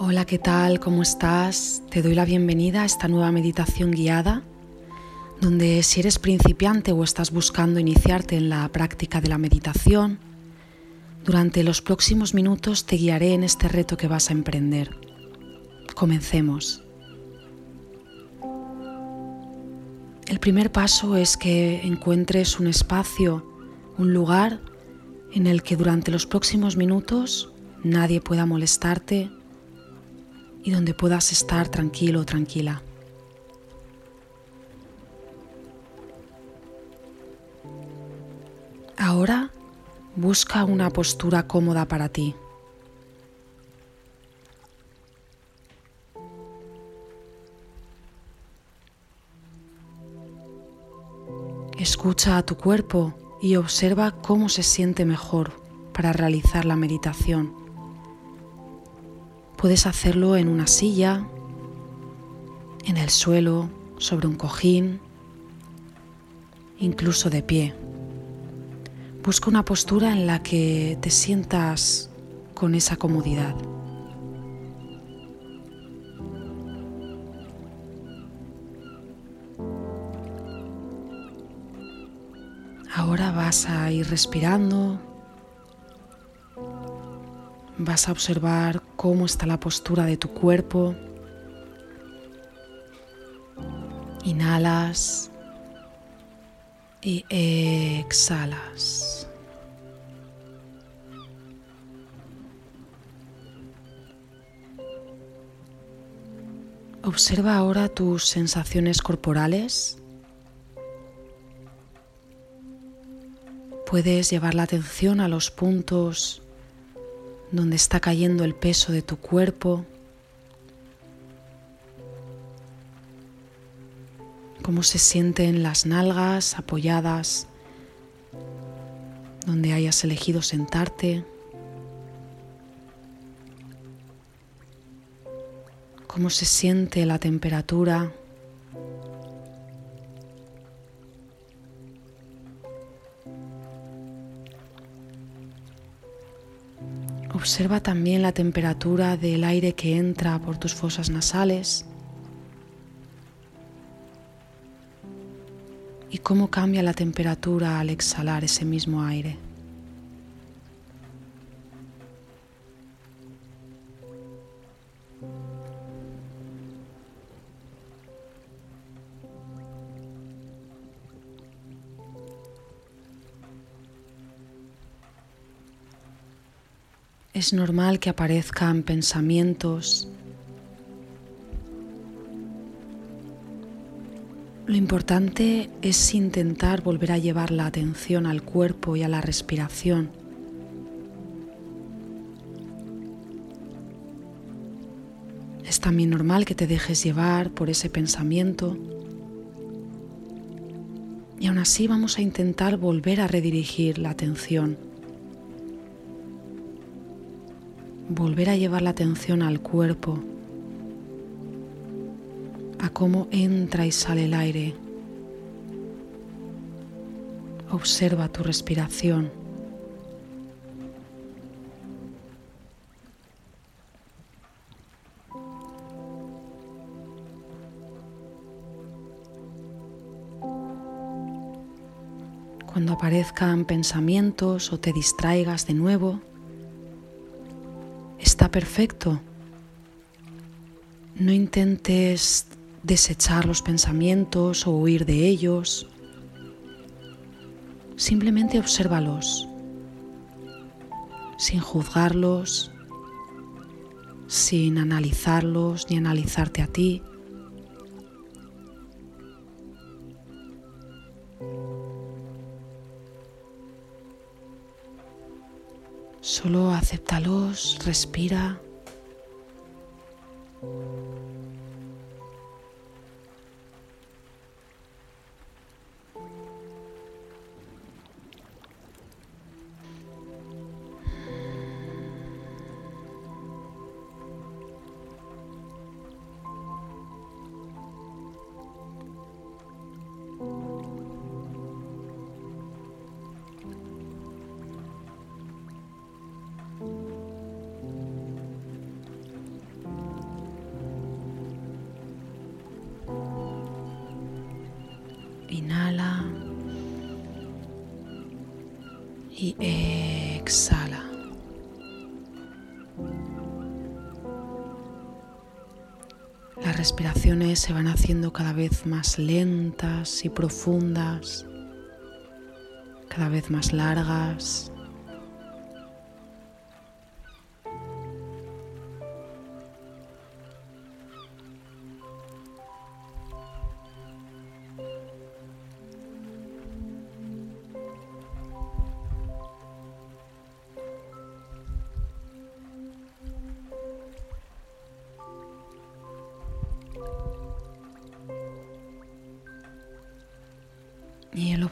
Hola, ¿qué tal? ¿Cómo estás? Te doy la bienvenida a esta nueva meditación guiada, donde si eres principiante o estás buscando iniciarte en la práctica de la meditación, durante los próximos minutos te guiaré en este reto que vas a emprender. Comencemos. El primer paso es que encuentres un espacio, un lugar en el que durante los próximos minutos nadie pueda molestarte y donde puedas estar tranquilo o tranquila. Ahora busca una postura cómoda para ti. Escucha a tu cuerpo y observa cómo se siente mejor para realizar la meditación. Puedes hacerlo en una silla, en el suelo, sobre un cojín, incluso de pie. Busca una postura en la que te sientas con esa comodidad. Ahora vas a ir respirando Vas a observar cómo está la postura de tu cuerpo. Inhalas y exhalas. Observa ahora tus sensaciones corporales. Puedes llevar la atención a los puntos donde está cayendo el peso de tu cuerpo, cómo se sienten las nalgas apoyadas donde hayas elegido sentarte, cómo se siente la temperatura Observa también la temperatura del aire que entra por tus fosas nasales y cómo cambia la temperatura al exhalar ese mismo aire. Es normal que aparezcan pensamientos. Lo importante es intentar volver a llevar la atención al cuerpo y a la respiración. Es también normal que te dejes llevar por ese pensamiento. Y aún así vamos a intentar volver a redirigir la atención. Volver a llevar la atención al cuerpo, a cómo entra y sale el aire. Observa tu respiración. Cuando aparezcan pensamientos o te distraigas de nuevo, está perfecto. No intentes desechar los pensamientos o huir de ellos. Simplemente obsérvalos, sin juzgarlos, sin analizarlos ni analizarte a ti. Solo acéptalos, respira. Inhala y exhala. Las respiraciones se van haciendo cada vez más lentas y profundas, cada vez más largas.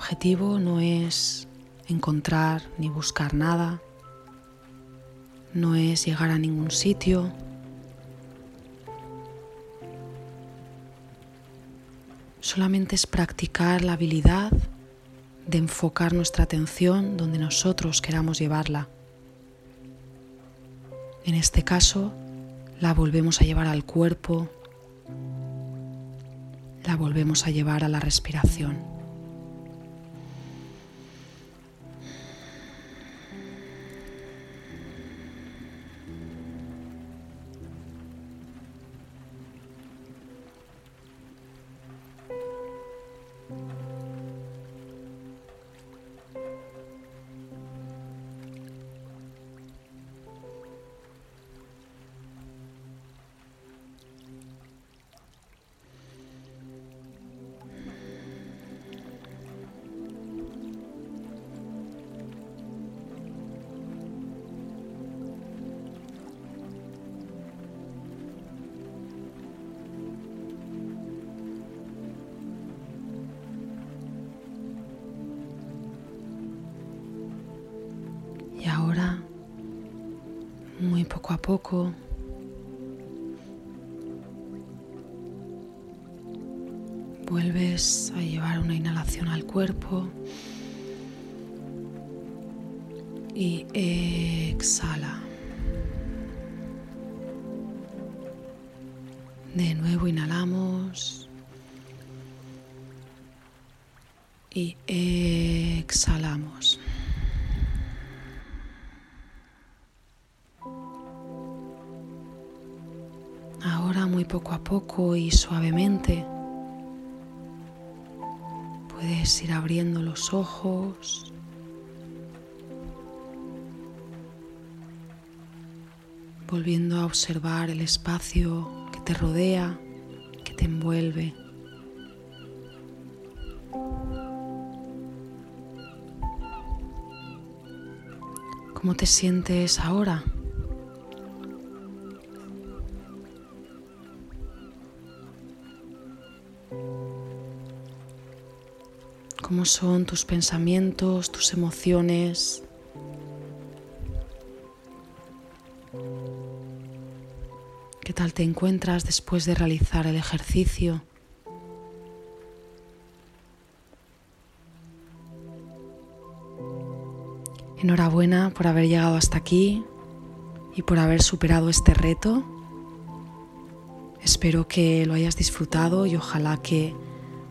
Objetivo no es encontrar ni buscar nada, no es llegar a ningún sitio. Solamente es practicar la habilidad de enfocar nuestra atención donde nosotros queramos llevarla. En este caso, la volvemos a llevar al cuerpo, la volvemos a llevar a la respiración. Muy poco a poco, vuelves a llevar una inhalación al cuerpo y exhala. De nuevo inhalamos y exhalamos. Poco a poco y suavemente puedes ir abriendo los ojos. volviendo a observar el espacio que te rodea, que te envuelve. ¿Cómo te sientes ahora? Cómo son tus pensamientos, tus emociones. ¿Qué tal te encuentras después de realizar el ejercicio? Enhorabuena por haber llegado hasta aquí y por haber superado este reto. Espero que lo hayas disfrutado y ojalá que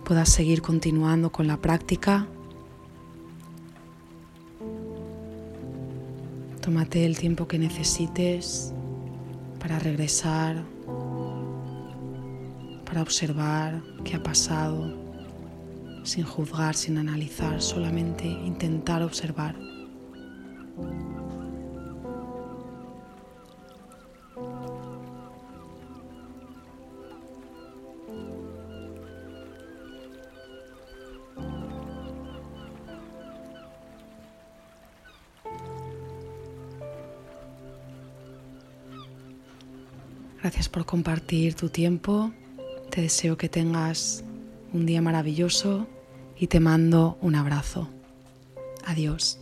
puedas seguir continuando con la práctica. Tómate el tiempo que necesites para regresar, para observar qué ha pasado, sin juzgar, sin analizar, solamente intentar observar. Gracias por compartir tu tiempo. Te deseo que tengas un día maravilloso y te mando un abrazo. Adiós.